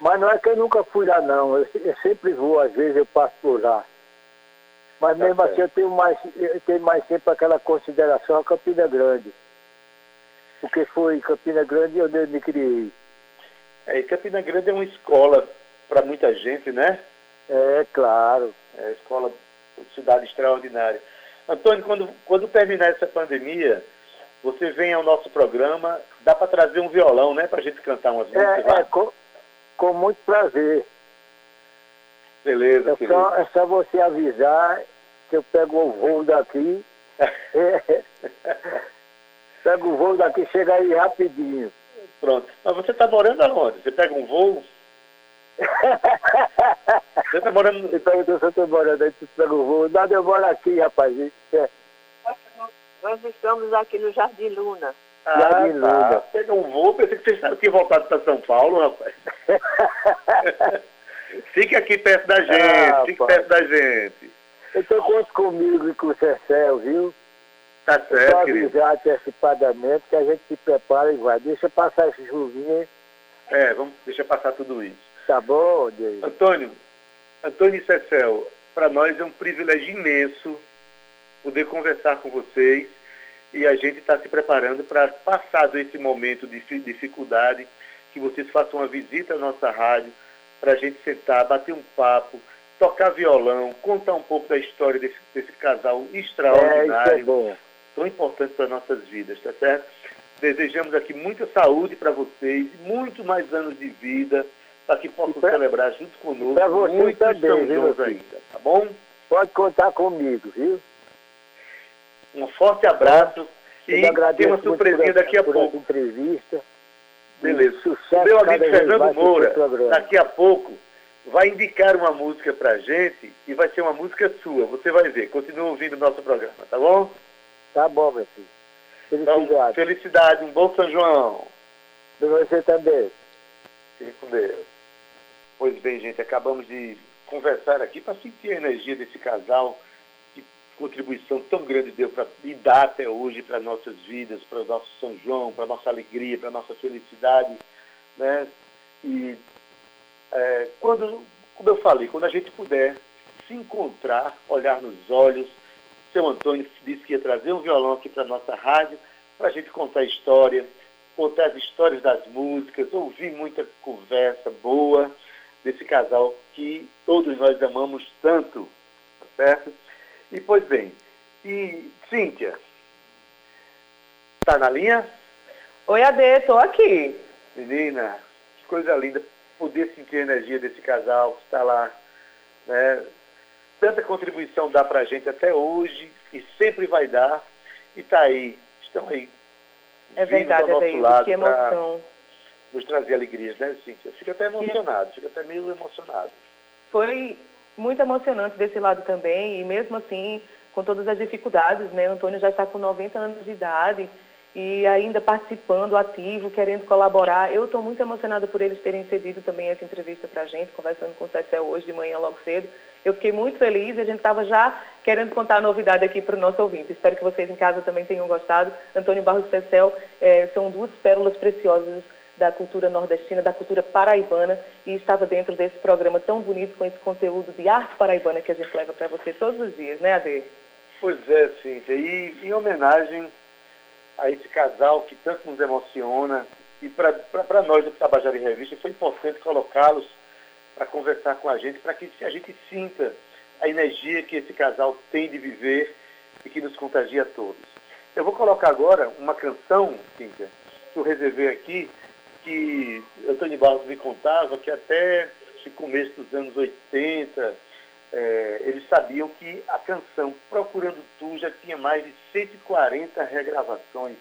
Mas não é que eu nunca fui lá, não. Eu, eu sempre vou, às vezes eu passo por lá. Mas Tá mesmo certo. assim eu tenho, mais, eu tenho mais sempre aquela consideração a Campina Grande. Porque foi em Campina Grande onde eu me criei. É, e Campina Grande é uma escola para muita gente, né? É, claro. É escola, cidade extraordinária. Antônio, quando, quando terminar essa pandemia, você vem ao nosso programa, dá para trazer um violão, né? Para a gente cantar umas músicas É, é com, com muito prazer. Beleza, É só, é só você avisar que eu pego o voo daqui. Pego o voo daqui, chega aí rapidinho. Pronto. Mas você está morando aonde? Você pega um voo? Você está morando... Você perguntou se eu estou morando aí, tu pega o voo. Nada, eu moro aqui, rapaz. É, Nós estamos aqui no Jardim Luna. Jardim tá. Luna. Pega um voo, pensei que vocês tinham voltado para São Paulo, rapaz. fique aqui perto da gente, Ah, fique perto da gente. Então conta comigo e com o Cecel, viu? Tá só certo, querido. avisar antecipadamente que a gente se prepara e vai. Deixa passar esse chuvinha, É, vamos, deixa passar tudo isso. tá bom, Deus? Antônio, Antônio e Cecel, para nós é um privilégio imenso poder conversar com vocês e a gente está se preparando para, passado esse momento de fi- dificuldade, que vocês façam uma visita à nossa rádio para a gente sentar, bater um papo, tocar violão, contar um pouco da história desse, desse casal É, isso é extraordinário, bom. tão importante para nossas vidas, tá certo? Desejamos aqui muita saúde para vocês, muito mais anos de vida, para que possam pra- celebrar junto conosco muitos também, São ainda, tá bom? Pode contar comigo, viu? Um forte abraço Eu e tem uma surpresinha daqui a pouco. entrevista. Beleza. Sucesso Meu amigo Fernando Moura, daqui a pouco, vai indicar uma música pra gente e vai ser uma música sua. Você vai ver. Continua ouvindo o nosso programa, tá bom? Tá bom, meu filho. Então, Felicidade. felicidade, um bom São João. Pra você também. Fique com Deus. Pois bem, gente, acabamos de conversar aqui para sentir a energia desse casal, que contribuição tão grande deu para e dá até hoje para nossas vidas, para o nosso São João, para a nossa alegria, para a nossa felicidade. Né? E é, quando, como eu falei, quando a gente puder se encontrar, olhar nos olhos, seu Antônio disse que ia trazer um violão aqui para a nossa rádio, para a gente contar a história, contar as histórias das músicas, ouvir muita conversa boa desse casal que todos nós amamos tanto, tá certo? E, pois bem, e Cíntia, tá na linha? Oi, Ade, tô aqui. Menina, que coisa linda poder sentir a energia desse casal que está lá, né? Tanta contribuição dá pra gente até hoje e sempre vai dar. E tá aí, estão aí. É verdade, ao nosso Adaildo, lado que emoção. Nos trazer alegrias, né, Cíntia? Eu fico até emocionado, fico até meio emocionado. Foi muito emocionante desse lado também, e mesmo assim, com todas as dificuldades, né? O Antônio já está com 90 anos de idade e ainda participando, ativo, querendo colaborar. Eu estou muito emocionada por eles terem cedido também essa entrevista para a gente, conversando com o Cecel hoje de manhã logo cedo. Eu fiquei muito feliz e a gente estava já querendo contar a novidade aqui para o nosso ouvinte. Espero que vocês em casa também tenham gostado. Antônio Barros Cecel eh, são duas pérolas preciosas da cultura nordestina, da cultura paraibana, e estava dentro desse programa tão bonito com esse conteúdo de arte paraibana que a gente leva para você todos os dias, né, Ade? Pois é, Cíntia. E em homenagem a esse casal que tanto nos emociona, e para nós do Tabajara em Revista foi importante colocá-los para conversar com a gente, para que a gente sinta a energia que esse casal tem de viver e que nos contagia a todos. Eu vou colocar agora uma canção, Cíntia, que eu reservei aqui, que Antônio Barros me contava que até esse começo dos anos 80, eh, eles sabiam que a canção Procurando Tu já tinha mais de 140 regravações.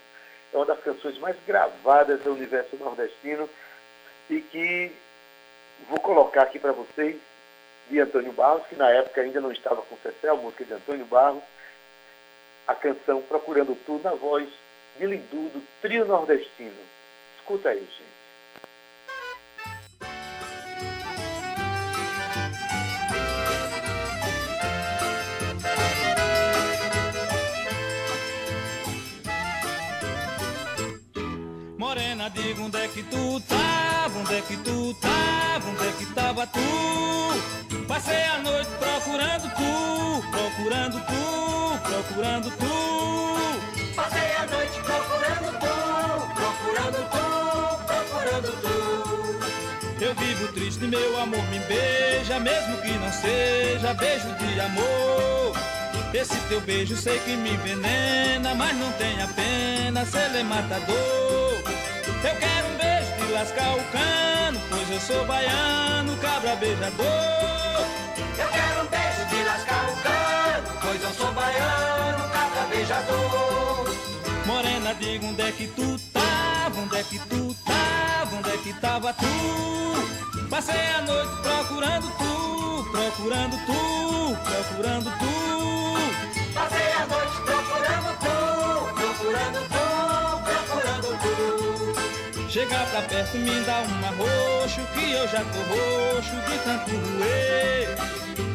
É uma das canções mais gravadas do universo nordestino e que vou colocar aqui para vocês de Antônio Barros, que na época ainda não estava com Cecel, música de Antônio Barros, a canção Procurando Tu na voz de Lindu, do trio nordestino. Escuta aí, gente. Diga onde é que tu tava, onde é que tu tava, onde é que tava tu? Passei a noite procurando tu, procurando tu, procurando tu. Passei a noite procurando tu, procurando tu, procurando tu. Eu vivo triste, meu amor me beija, mesmo que não seja beijo de amor. Esse teu beijo sei que me envenena, mas não tenha pena se ele é matador. Eu quero um beijo de lascar o cano, pois eu sou baiano, cabra beijador. Eu quero um beijo de lascar o cano, pois eu sou baiano, cabra beijador. Morena, diga onde é que tu tava, onde é que tu tava, onde é que tava tu? Passei a noite procurando tu, procurando tu, procurando tu. Passei a noite procurando tu, procurando tu, tu. Chegar pra perto me dá um arroxo, que eu já tô roxo de tanto roer.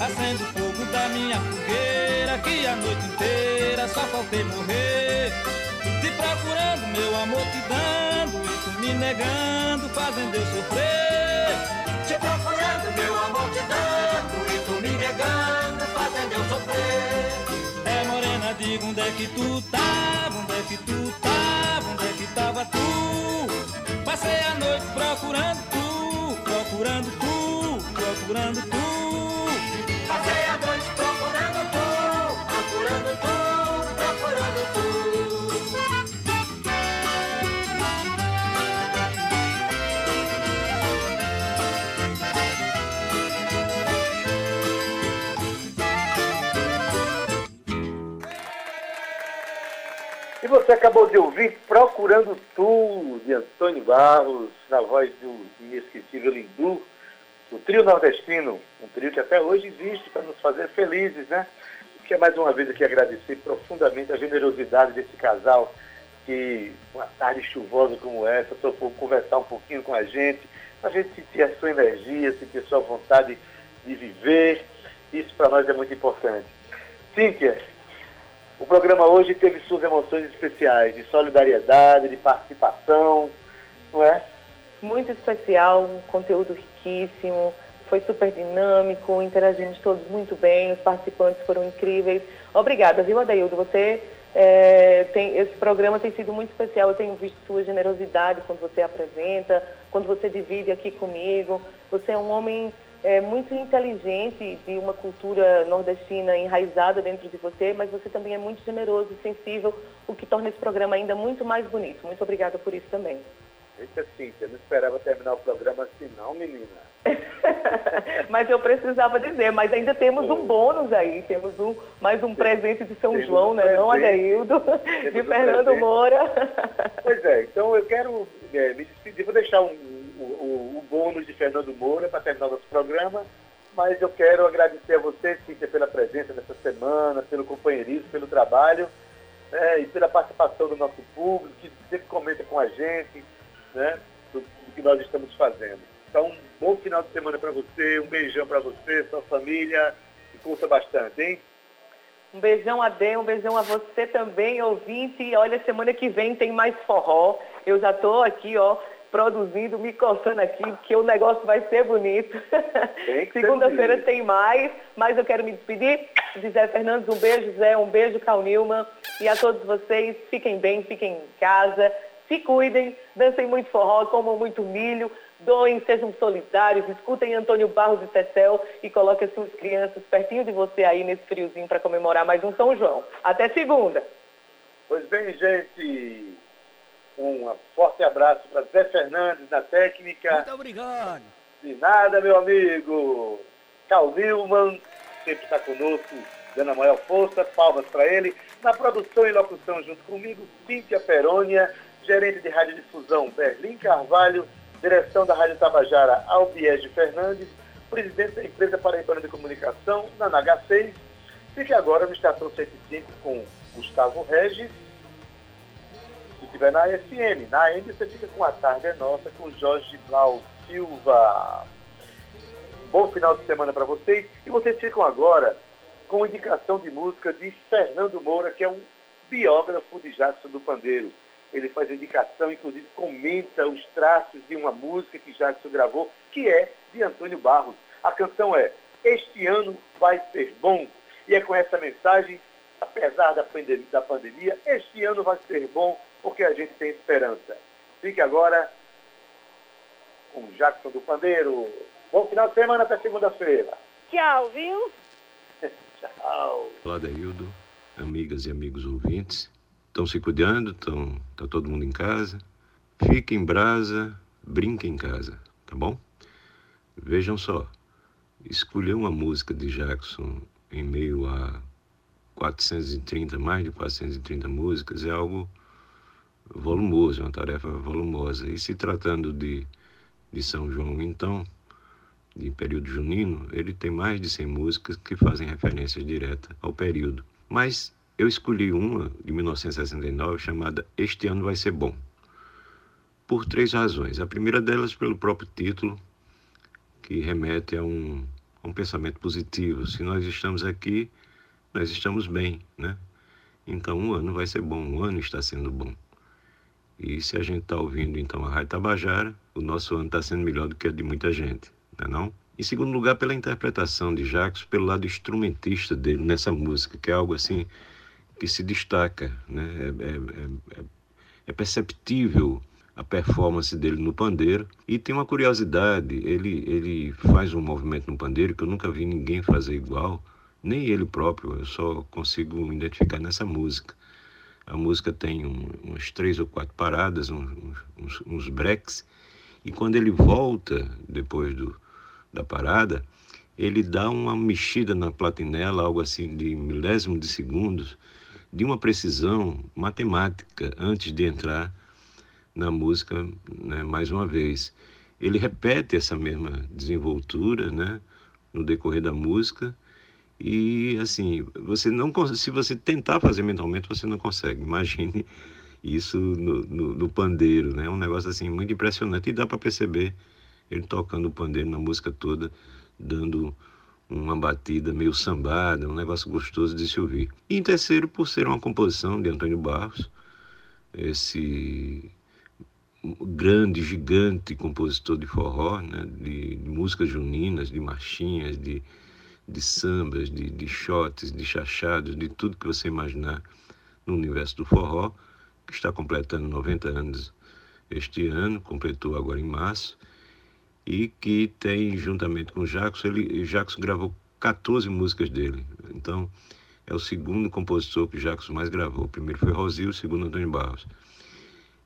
Acendo o fogo da minha fogueira, que a noite inteira só faltei morrer. Te procurando, meu amor te dando, e tu me negando, fazendo eu sofrer. Te procurando, meu amor te dando, e tu me negando, fazendo eu sofrer. É morena, diga onde é que tu tava, onde é que tu tava, onde é que tava tu? Passei a noite procurando tu, procurando tu, procurando tu. Passei a noite procurando tu, procurando tu. E você acabou de ouvir Procurando Tu, de Antônio Barros, na voz do inesquecível Lindu, do trio nordestino, um trio que até hoje existe para nos fazer felizes, né? Quero mais uma vez aqui agradecer profundamente a generosidade desse casal que, uma tarde chuvosa como essa, topou conversar um pouquinho com a gente, a gente sentir a sua energia, sentir a sua vontade de viver. Isso para nós é muito importante. Cíntia, o programa hoje teve suas emoções especiais, de solidariedade, de participação, não é? Muito especial, um conteúdo riquíssimo, foi super dinâmico, interagimos todos muito bem, os participantes foram incríveis. Obrigada, viu, Adaildo? Você é, tem, esse programa tem sido muito especial. Eu tenho visto sua generosidade quando você apresenta, quando você divide aqui comigo. Você é um homem é, muito inteligente, de uma cultura nordestina enraizada dentro de você, mas você também é muito generoso e sensível, o que torna esse programa ainda muito mais bonito. Muito obrigada por isso também. Eita, Cíntia, não esperava terminar o programa assim não, menina. mas eu precisava dizer, mas ainda temos um bônus aí, temos um, mais um presente de São temos João, um né, não, Adaildo? De Fernando um Moura. Pois é, então eu quero é, me despedir, vou deixar um, o, o, bônus de Fernando Moura para terminar nosso programa, mas eu quero agradecer a você, Cíntia, pela presença nessa semana, pelo companheirismo, pelo trabalho né, e pela participação do nosso público, que sempre comenta com a gente, né, do, do que nós estamos fazendo. Então, um bom final de semana para você, um beijão para você, sua família, e curta bastante, hein? Um beijão a Dê, um beijão a você também, ouvinte. Olha, semana que vem tem mais forró. Eu já estou aqui, ó, produzindo, me coçando aqui, que o negócio vai ser bonito. Segunda-feira tem mais, mas eu quero me despedir de Zé Fernandes. Um beijo, Zé, um beijo, Cal Nilman. E a todos vocês, fiquem bem, fiquem em casa, se cuidem, dancem muito forró, comam muito milho, doem, sejam solidários, escutem Antônio Barros e Tecel e coloquem as suas crianças pertinho de você aí nesse friozinho para comemorar mais um São João. Até segunda! Pois bem, gente, um forte abraço para Zé Fernandes na técnica. Muito obrigado. De nada, meu amigo. Cal Nilman, sempre está conosco, dando a maior força, palmas para ele. Na produção e locução junto comigo, Cíntia Perônia, gerente de radiodifusão Berlim Carvalho, direção da Rádio Tabajara Albiege Fernandes, presidente da empresa Paraibana de Comunicação, na NH6. Fique agora no Estação 105 com Gustavo Regis se tiver na FM, na AM você fica com a tarde é nossa com Jorge Blau Silva. Bom final de semana para vocês. E vocês ficam agora com indicação de música de Fernando Moura, que é um biógrafo de Jackson do Pandeiro. Ele faz indicação, inclusive comenta os traços de uma música que Jackson gravou, que é de Antônio Barros. A canção é Este Ano Vai Ser Bom. E é com essa mensagem, apesar da pandemia, este ano vai ser bom porque a gente tem esperança. Fique agora com o Jackson do Pandeiro. Bom final de semana até segunda-feira. Tchau, viu? Tchau. Olá, Daildo, amigas e amigos ouvintes. Estão se cuidando? Estão tá todo mundo em casa? Fique em brasa, brinque em casa, tá bom? Vejam só, escolher uma música de Jackson em meio a 430, mais de 430 músicas é algo volumoso, é uma tarefa volumosa. E se tratando de, de São João, então, de período junino, ele tem mais de 100 músicas que fazem referência direta ao período. Mas eu escolhi uma de 1969 chamada Este Ano Vai Ser Bom, por três razões. A primeira delas pelo próprio título, que remete a um, a um pensamento positivo. Se nós estamos aqui, nós estamos bem, né? Então, um ano vai ser bom, um ano está sendo bom. E se a gente está ouvindo então a Rádio Tabajara, o nosso ano está sendo melhor do que a de muita gente, não é não? Em segundo lugar, pela interpretação de Jacques, pelo lado instrumentista dele nessa música, que é algo assim que se destaca, né? É, é, é, é perceptível a performance dele no pandeiro. E tem uma curiosidade, ele, ele faz um movimento no pandeiro que eu nunca vi ninguém fazer igual, nem ele próprio, eu só consigo identificar nessa música. A música tem um, umas três ou quatro paradas, uns, uns, uns breaks, e quando ele volta depois do, da parada, ele dá uma mexida na platinela, algo assim de milésimo de segundos, de uma precisão matemática antes de entrar na música né, mais uma vez. Ele repete essa mesma desenvoltura né, no decorrer da música e assim, você não se você tentar fazer mentalmente, você não consegue. Imagine isso no, no, no pandeiro, né? Um negócio assim muito impressionante e dá para perceber ele tocando o pandeiro na música toda, dando uma batida meio sambada, um negócio gostoso de se ouvir. E em terceiro, por ser uma composição de Antônio Barros, esse grande, gigante compositor de forró, né? de, de músicas juninas, de marchinhas, de, de sambas, de, de shots, de chachados, de tudo que você imaginar no universo do forró, que está completando 90 anos este ano, completou agora em março, e que tem, juntamente com o Jackson, ele, Jackson gravou 14 músicas dele. Então, é o segundo compositor que Jackson mais gravou. O primeiro foi Rosil, o segundo Antônio Barros.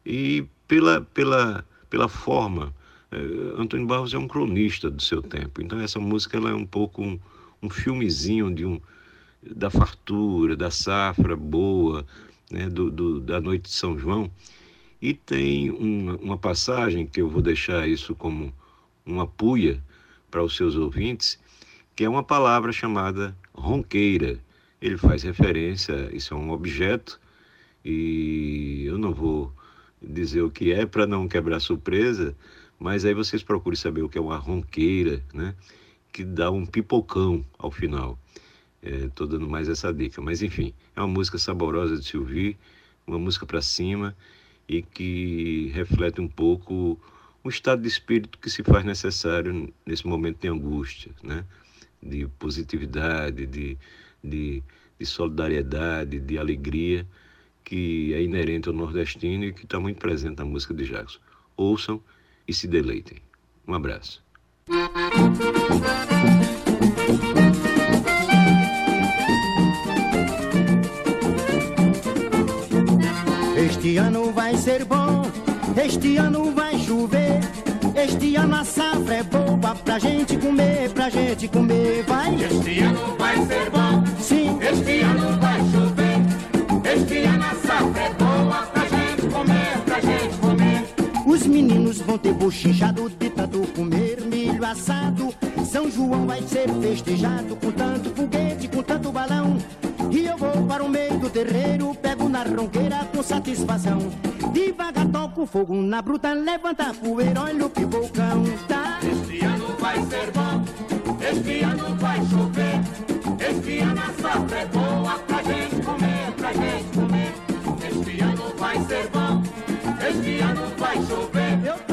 E pela, pela, pela forma, eh, Antônio Barros é um cronista do seu tempo. Então, essa música ela é um pouco um, filmezinho de um, da fartura, da safra boa, né, do, do, da noite de São João. E tem uma, uma passagem que eu vou deixar isso como uma puia para os seus ouvintes, que é uma palavra chamada ronqueira. Ele faz referência, isso é um objeto, e eu não vou dizer o que é para não quebrar surpresa, mas aí vocês procurem saber o que é uma ronqueira, né? Que dá um pipocão ao final. Estou é, dando mais essa dica, mas enfim, é uma música saborosa de se ouvir, uma música para cima e que reflete um pouco um estado de espírito que se faz necessário nesse momento de angústia, né? de positividade, de, de, de solidariedade, de alegria que é inerente ao nordestino e que está muito presente na música de Jackson. Ouçam e se deleitem. Um abraço. Este ano vai ser bom, este ano vai chover. Este ano a safra é boa pra gente comer, pra gente comer, vai. Este ano vai ser bom, sim. Este ano vai chover. Este ano a safra é boa pra gente comer, pra gente comer. Os meninos vão ter bochinchado de tanto comer milho assado. São João vai ser festejado com tanto foguete, com tanto balão. E eu vou para o meio do terreiro, pego na ronqueira com satisfação. Devagar toco fogo na bruta, levanta a poeira, olha o pipocão, tá? Este ano vai ser bom, este ano vai chover. Este ano a safra é boa pra gente comer, pra gente comer. Este ano vai ser bom, este ano vai chover. Eu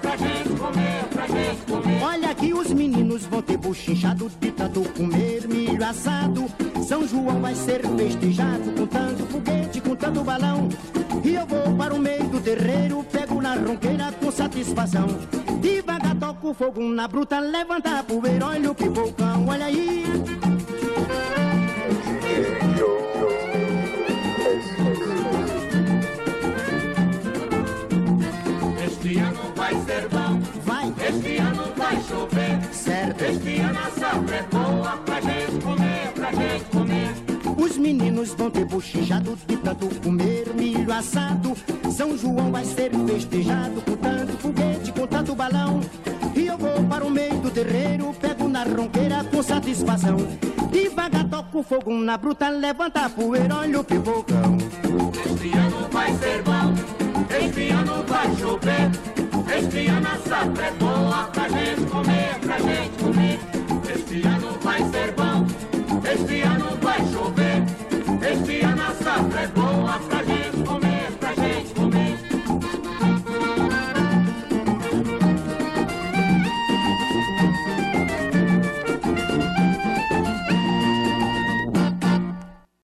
pra gente comer, pra gente comer. Olha que os meninos vão ter bochinchado tanto comer milho assado. São João vai ser festejado com tanto foguete, com tanto balão. E eu vou para o meio do terreiro, pego na ronqueira com satisfação. Devagar toco fogo na bruta, levanta a poeira, olha o olha aí. Este ano vai ser bom, vai. Este ano vai chover, certo. Este ano a safra é boa pra gente comer, pra gente comer. Os meninos vão ter bochinchado de tanto comer milho assado. São João vai ser festejado com tanto foguete, com tanto balão. E eu vou para o meio do terreiro, pego na ronqueira com satisfação. Devagar toco fogo na bruta, levanta a poeira, olha o pipocão. Este ano vai ser bom, este ano vai chover, este ano safra é boa pra gente comer, pra gente comer. Este ano vai ser bom, este ano vai chover, este ano safra é boa pra gente